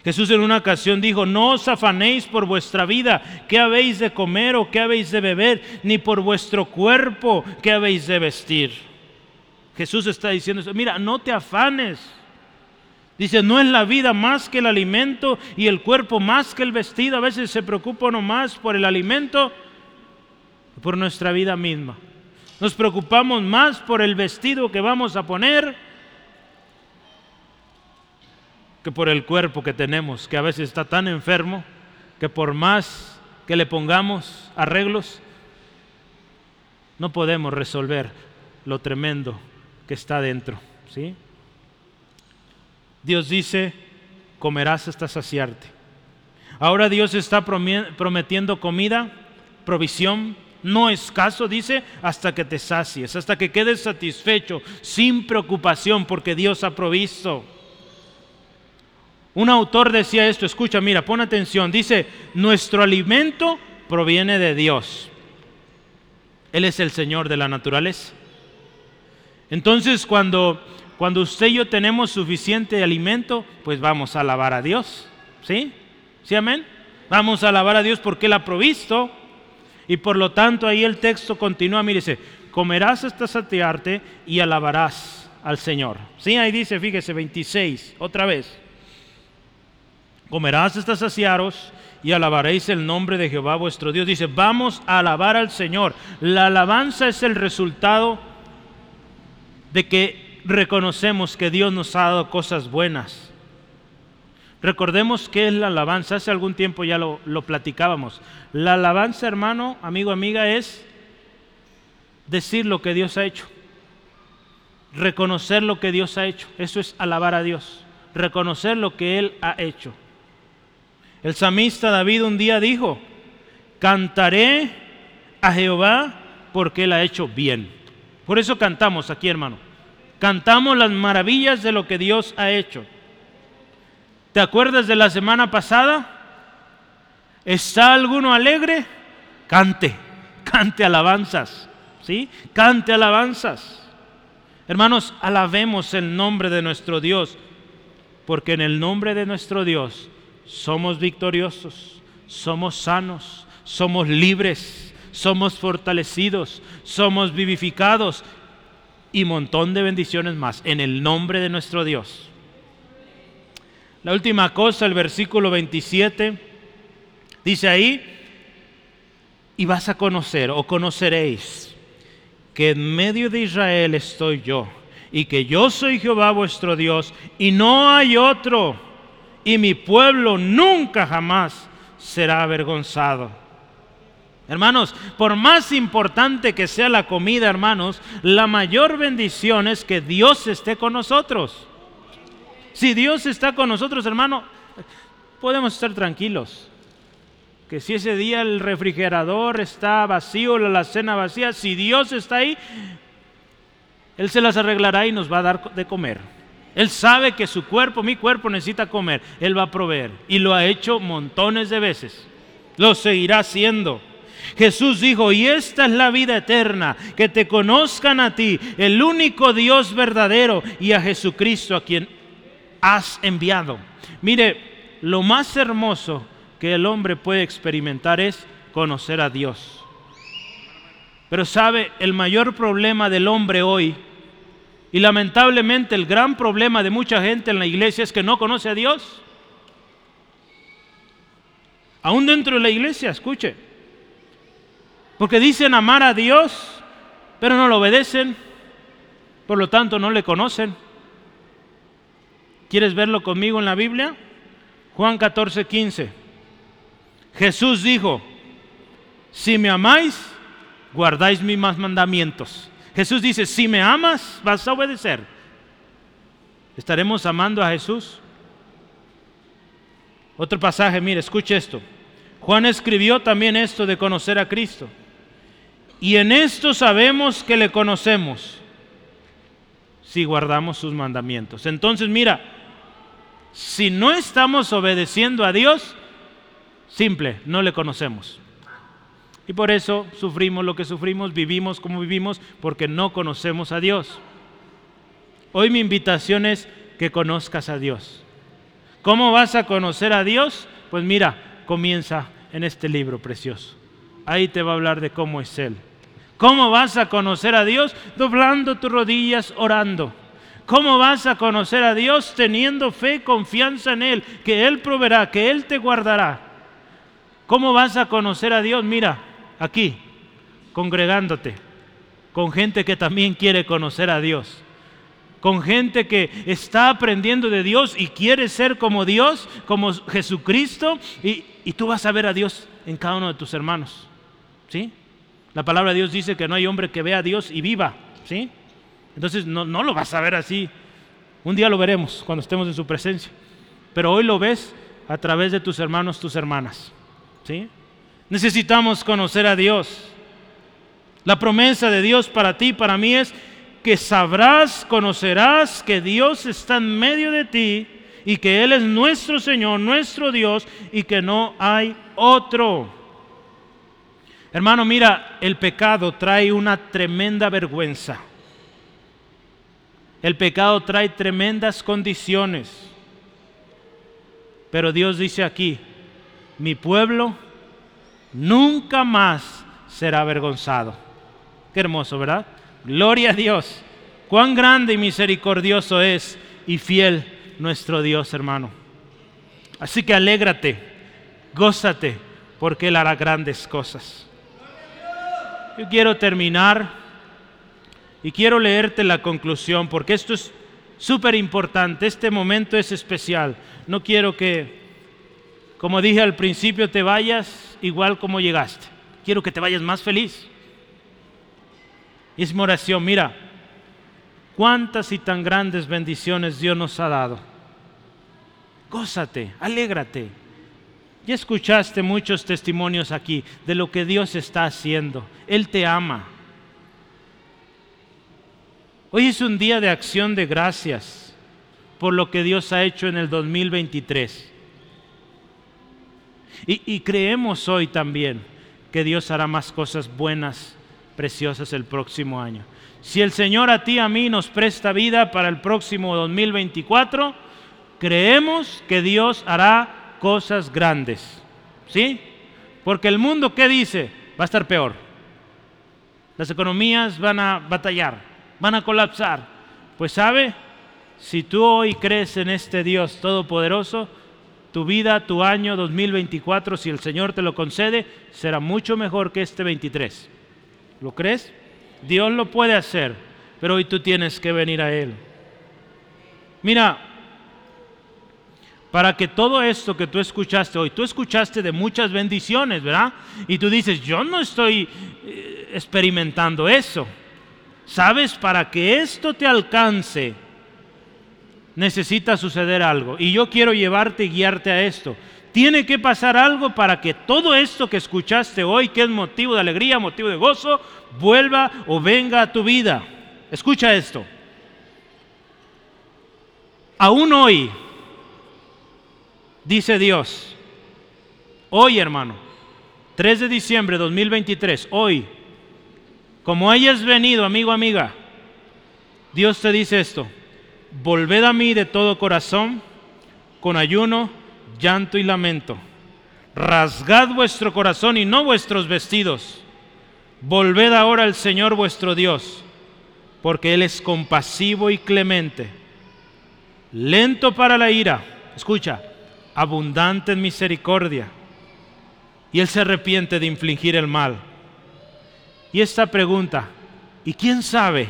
Jesús en una ocasión dijo, no os afanéis por vuestra vida, qué habéis de comer o qué habéis de beber, ni por vuestro cuerpo, qué habéis de vestir. Jesús está diciendo eso, mira, no te afanes. Dice, no es la vida más que el alimento y el cuerpo más que el vestido. A veces se preocupa uno más por el alimento que por nuestra vida misma. Nos preocupamos más por el vestido que vamos a poner que por el cuerpo que tenemos, que a veces está tan enfermo que por más que le pongamos arreglos, no podemos resolver lo tremendo que está dentro. ¿sí? Dios dice, comerás hasta saciarte. Ahora Dios está prometiendo comida, provisión, no escaso, dice, hasta que te sacies, hasta que quedes satisfecho, sin preocupación, porque Dios ha provisto. Un autor decía esto, escucha, mira, pon atención, dice, nuestro alimento proviene de Dios. Él es el Señor de la naturaleza. Entonces, cuando, cuando usted y yo tenemos suficiente alimento, pues vamos a alabar a Dios. ¿Sí? ¿Sí, amén? Vamos a alabar a Dios porque Él ha provisto. Y por lo tanto, ahí el texto continúa, mire, dice, comerás hasta saciarte y alabarás al Señor. Sí, ahí dice, fíjese, 26, otra vez comerás hasta saciaros y alabaréis el nombre de Jehová vuestro Dios. Dice, vamos a alabar al Señor. La alabanza es el resultado de que reconocemos que Dios nos ha dado cosas buenas. Recordemos qué es la alabanza. Hace algún tiempo ya lo, lo platicábamos. La alabanza, hermano, amigo, amiga, es decir lo que Dios ha hecho. Reconocer lo que Dios ha hecho. Eso es alabar a Dios. Reconocer lo que Él ha hecho. El samista David un día dijo, cantaré a Jehová porque Él ha hecho bien. Por eso cantamos aquí, hermano. Cantamos las maravillas de lo que Dios ha hecho. ¿Te acuerdas de la semana pasada? ¿Está alguno alegre? Cante, cante alabanzas. ¿Sí? Cante alabanzas. Hermanos, alabemos el nombre de nuestro Dios, porque en el nombre de nuestro Dios somos victoriosos, somos sanos, somos libres, somos fortalecidos, somos vivificados y montón de bendiciones más en el nombre de nuestro Dios. La última cosa, el versículo 27, dice ahí, y vas a conocer o conoceréis que en medio de Israel estoy yo y que yo soy Jehová vuestro Dios y no hay otro y mi pueblo nunca jamás será avergonzado. Hermanos, por más importante que sea la comida, hermanos, la mayor bendición es que Dios esté con nosotros. Si Dios está con nosotros, hermano, podemos estar tranquilos. Que si ese día el refrigerador está vacío, la cena vacía, si Dios está ahí, Él se las arreglará y nos va a dar de comer. Él sabe que su cuerpo, mi cuerpo necesita comer. Él va a proveer. Y lo ha hecho montones de veces. Lo seguirá haciendo. Jesús dijo, y esta es la vida eterna, que te conozcan a ti, el único Dios verdadero, y a Jesucristo a quien has enviado. Mire, lo más hermoso que el hombre puede experimentar es conocer a Dios. Pero sabe, el mayor problema del hombre hoy y lamentablemente el gran problema de mucha gente en la iglesia es que no conoce a Dios. Aún dentro de la iglesia, escuche. Porque dicen amar a Dios, pero no lo obedecen. Por lo tanto, no le conocen. ¿Quieres verlo conmigo en la Biblia? Juan 14, 15. Jesús dijo, si me amáis, guardáis mis mandamientos. Jesús dice, si me amas, vas a obedecer. ¿Estaremos amando a Jesús? Otro pasaje, mire, escuche esto. Juan escribió también esto de conocer a Cristo. Y en esto sabemos que le conocemos si guardamos sus mandamientos. Entonces, mira, si no estamos obedeciendo a Dios, simple, no le conocemos. Y por eso sufrimos lo que sufrimos, vivimos como vivimos, porque no conocemos a Dios. Hoy mi invitación es que conozcas a Dios. ¿Cómo vas a conocer a Dios? Pues mira, comienza en este libro precioso. Ahí te va a hablar de cómo es Él. ¿Cómo vas a conocer a Dios? Doblando tus rodillas, orando. ¿Cómo vas a conocer a Dios teniendo fe, confianza en Él, que Él proveerá, que Él te guardará? ¿Cómo vas a conocer a Dios? Mira, aquí, congregándote, con gente que también quiere conocer a Dios, con gente que está aprendiendo de Dios y quiere ser como Dios, como Jesucristo, y, tú vas a ver a Dios en cada uno de tus hermanos. ¿Sí? La palabra de Dios dice que no hay hombre que vea a Dios y viva. ¿Sí? Entonces no, no lo vas a ver así. Un día lo veremos cuando estemos en su presencia. Pero hoy lo ves a través de tus hermanos, tus hermanas. ¿Sí? Necesitamos conocer a Dios. La promesa de Dios para ti, para mí es que sabrás, conocerás que Dios está en medio de ti y que Él es nuestro Señor, nuestro Dios y que no hay otro. Hermano, mira, el pecado trae una tremenda vergüenza. El pecado trae tremendas condiciones. Pero Dios dice aquí, mi pueblo nunca más será avergonzado. Qué hermoso, ¿verdad? Gloria a Dios. Cuán grande y misericordioso es y fiel nuestro Dios, hermano. Así que alégrate, gózate, porque Él hará grandes cosas. Yo quiero terminar y quiero leerte la conclusión porque esto es súper importante, este momento es especial. No quiero que, como dije al principio, te vayas igual como llegaste. Quiero que te vayas más feliz. Es mi oración, mira, cuántas y tan grandes bendiciones Dios nos ha dado. Gózate, alégrate. Ya escuchaste muchos testimonios aquí de lo que Dios está haciendo. Él te ama. Hoy es un día de acción de gracias por lo que Dios ha hecho en el 2023. Y, creemos hoy también que Dios hará más cosas buenas, preciosas el próximo año. Si el Señor a ti a mí nos presta vida para el próximo 2024, creemos que Dios hará cosas grandes. ¿Sí? Porque el mundo, ¿qué dice? Va a estar peor. Las economías van a batallar van a colapsar. Pues sabe, si tú hoy crees en este Dios todopoderoso, tu vida, tu año 2024, si el Señor te lo concede, será mucho mejor que este 23. ¿Lo crees? Dios lo puede hacer, pero hoy tú tienes que venir a Él. Mira, para que todo esto que tú escuchaste hoy, tú escuchaste de muchas bendiciones, ¿verdad? Y tú dices, yo no estoy eh, experimentando eso. Sabes, para que esto te alcance, necesita suceder algo. Y yo quiero llevarte y guiarte a esto. Tiene que pasar algo para que todo esto que escuchaste hoy, que es motivo de alegría, motivo de gozo, vuelva o venga a tu vida. Escucha esto. Aún hoy, dice Dios, hoy hermano, 3 de diciembre de 2023, hoy, como hayas venido, amigo, amiga, Dios te dice esto, volved a mí de todo corazón, con ayuno, llanto y lamento. Rasgad vuestro corazón y no vuestros vestidos. Volved ahora al Señor vuestro Dios, porque Él es compasivo y clemente, lento para la ira, escucha, abundante en misericordia, y Él se arrepiente de infligir el mal y esta pregunta, ¿y quién sabe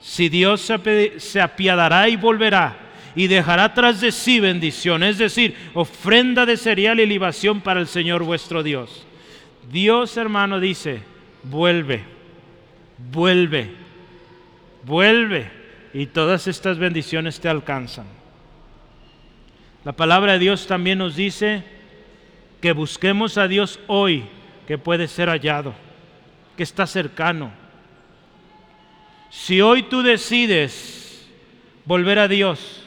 si Dios se apiadará y volverá y dejará tras de sí bendición, es decir, ofrenda de cereal y libación para el Señor vuestro Dios? Dios, hermano, dice, vuelve, vuelve, vuelve, y todas estas bendiciones te alcanzan. La palabra de Dios también nos dice que busquemos a Dios hoy, que puede ser hallado que está cercano. Si hoy tú decides volver a Dios,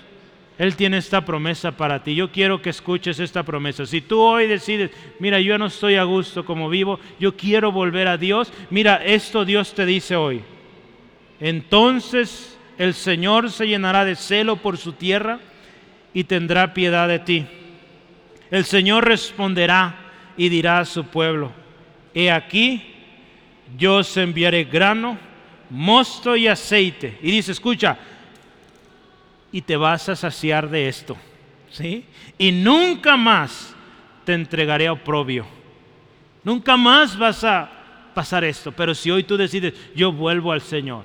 Él tiene esta promesa para ti. Yo quiero que escuches esta promesa. Si tú hoy decides, mira, yo no estoy a gusto como vivo, yo quiero volver a Dios, mira, esto Dios te dice hoy. Entonces el Señor se llenará de celo por su tierra y tendrá piedad de ti. El Señor responderá y dirá a su pueblo, he aquí, yo os enviaré grano, mosto y aceite. Y dice, escucha, y te vas a saciar de esto. ¿Sí? Y nunca más te entregaré a oprobio. Nunca más vas a pasar esto. Pero si hoy tú decides, yo vuelvo al Señor.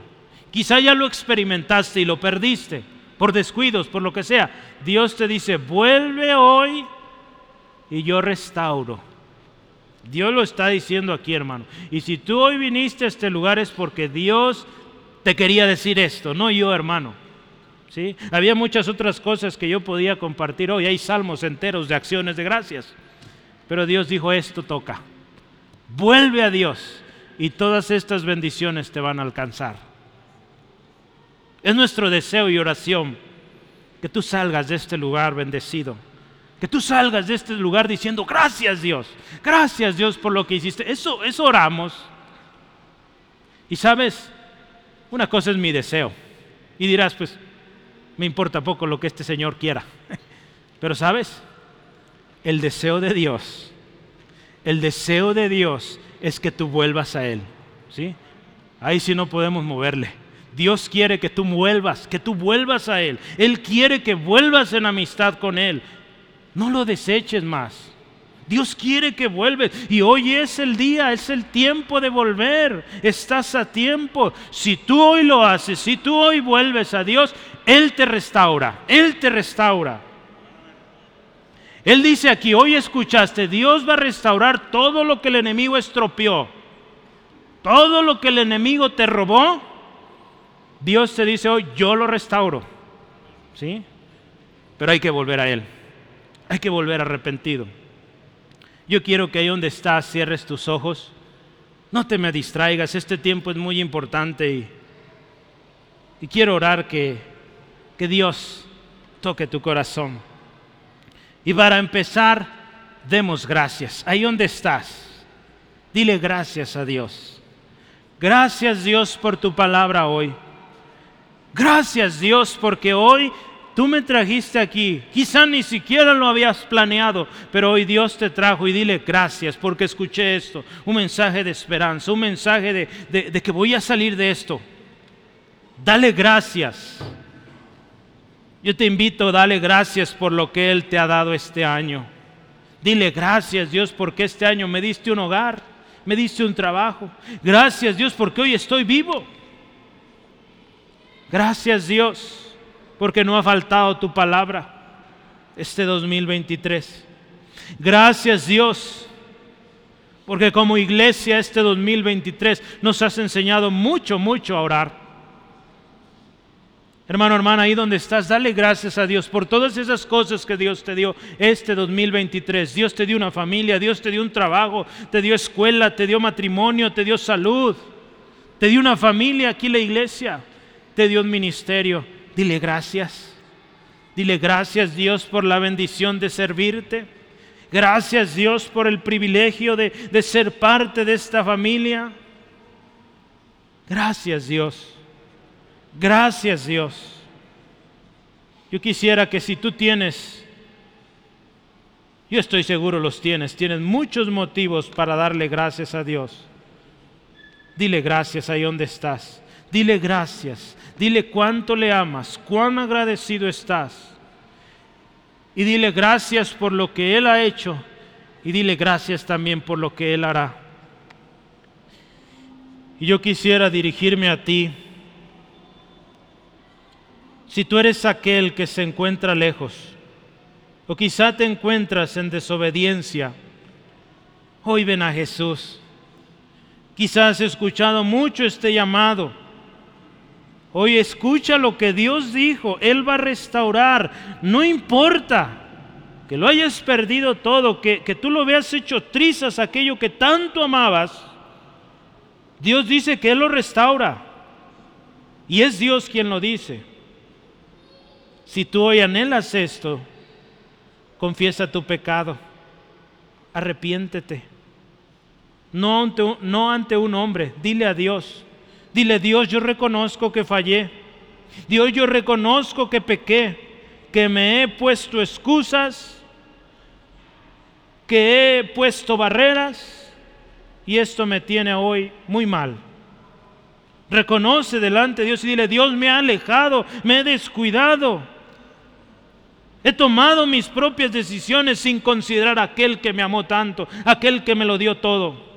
Quizá ya lo experimentaste y lo perdiste por descuidos, por lo que sea. Dios te dice, vuelve hoy y yo restauro. Dios lo está diciendo aquí, hermano. Y si tú hoy viniste a este lugar es porque Dios te quería decir esto, no yo, hermano. ¿Sí? Había muchas otras cosas que yo podía compartir hoy. Hay salmos enteros de acciones de gracias. Pero Dios dijo, esto toca. Vuelve a Dios y todas estas bendiciones te van a alcanzar. Es nuestro deseo y oración que tú salgas de este lugar bendecido. Que tú salgas de este lugar diciendo, gracias Dios, gracias Dios por lo que hiciste. Eso, eso oramos. Y sabes, una cosa es mi deseo. Y dirás, pues, me importa poco lo que este Señor quiera. (laughs) Pero sabes, el deseo de Dios, el deseo de Dios es que tú vuelvas a Él. ¿sí? Ahí sí no podemos moverle. Dios quiere que tú vuelvas, que tú vuelvas a Él. Él quiere que vuelvas en amistad con Él. No lo deseches más. Dios quiere que vuelves y hoy es el día, es el tiempo de volver. Estás a tiempo. Si tú hoy lo haces, si tú hoy vuelves a Dios, Él te restaura, Él te restaura. Él dice aquí, hoy escuchaste, Dios va a restaurar todo lo que el enemigo estropeó. Todo lo que el enemigo te robó, Dios te dice hoy, yo lo restauro. ¿Sí? Pero hay que volver a Él. Hay que volver arrepentido. Yo quiero que ahí donde estás cierres tus ojos. No te me distraigas, este tiempo es muy importante y, y quiero orar que, que Dios toque tu corazón. Y para empezar, demos gracias. Ahí donde estás, dile gracias a Dios. Gracias Dios por tu palabra hoy. Gracias Dios porque hoy Tú me trajiste aquí, quizá ni siquiera lo habías planeado, pero hoy Dios te trajo y dile gracias porque escuché esto, un mensaje de esperanza, un mensaje de, que voy a salir de esto. Dale gracias. Yo te invito, dale gracias por lo que Él te ha dado este año. Dile gracias Dios porque este año me diste un hogar, me diste un trabajo. Gracias Dios porque hoy estoy vivo. Gracias Dios porque no ha faltado tu palabra este 2023. Gracias Dios, porque como iglesia este 2023 nos has enseñado mucho, mucho a orar. Hermano, hermana, ahí donde estás, dale gracias a Dios por todas esas cosas que Dios te dio este 2023. Dios te dio una familia, Dios te dio un trabajo, te dio escuela, te dio matrimonio, te dio salud, te dio una familia aquí la iglesia, te dio un ministerio. Dile gracias. Dile gracias Dios por la bendición de servirte. Gracias Dios por el privilegio de, de ser parte de esta familia. Gracias Dios. Gracias Dios. Yo quisiera que si tú tienes, yo estoy seguro los tienes, tienes muchos motivos para darle gracias a Dios. Dile gracias ahí donde estás. Dile gracias. Dile cuánto le amas, cuán agradecido estás. Y dile gracias por lo que Él ha hecho y dile gracias también por lo que Él hará. Y yo quisiera dirigirme a ti. Si tú eres aquel que se encuentra lejos, o quizá te encuentras en desobediencia, hoy ven a Jesús. Quizás has escuchado mucho este llamado Hoy escucha lo que Dios dijo, Él va a restaurar, no importa que lo hayas perdido todo, que, que tú lo veas hecho trizas aquello que tanto amabas, Dios dice que Él lo restaura. Y es Dios quien lo dice. Si tú hoy anhelas esto, confiesa tu pecado, arrepiéntete. No ante, no ante un hombre, dile a Dios, Dile, Dios, yo reconozco que fallé. Dios, yo reconozco que pequé, que me he puesto excusas, que he puesto barreras y esto me tiene hoy muy mal. Reconoce delante de Dios y dile, Dios me ha alejado, me he descuidado. He tomado mis propias decisiones sin considerar a aquel que me amó tanto, aquel que me lo dio todo.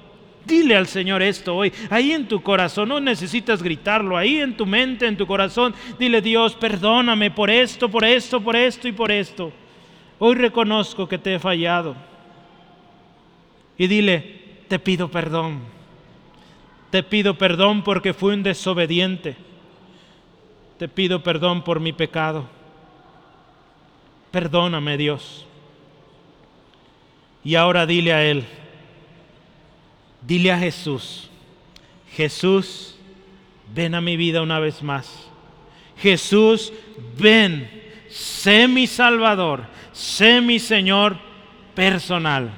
Dile al Señor esto hoy, ahí en tu corazón, no necesitas gritarlo, ahí en tu mente, en tu corazón, dile Dios, perdóname por esto, por esto, por esto y por esto. Hoy reconozco que te he fallado. Y dile, te pido perdón. Te pido perdón porque fui un desobediente. Te pido perdón por mi pecado. Perdóname Dios. Y ahora dile a Él, dile a Jesús, Jesús, ven a mi vida una vez más. Jesús, ven, sé mi Salvador, sé mi Señor personal.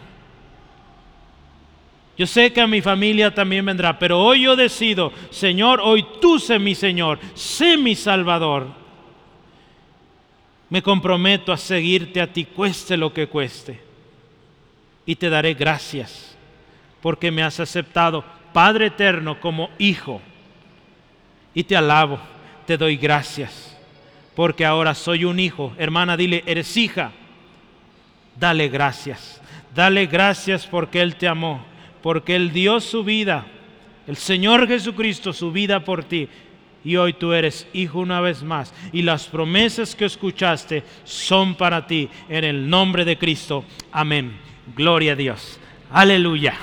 Yo sé que a mi familia también vendrá, pero hoy yo decido, Señor, hoy tú sé mi Señor, sé mi Salvador me comprometo a seguirte a ti, cueste lo que cueste. Y te daré gracias porque me has aceptado, Padre eterno, como hijo. Y te alabo, te doy gracias porque ahora soy un hijo. Hermana, dile, eres hija. Dale gracias. Dale gracias porque Él te amó, porque Él dio su vida. El Señor Jesucristo, su vida por ti y hoy tú eres hijo una vez más. Y las promesas que escuchaste son para ti en el nombre de Cristo. Amén. Gloria a Dios. Aleluya.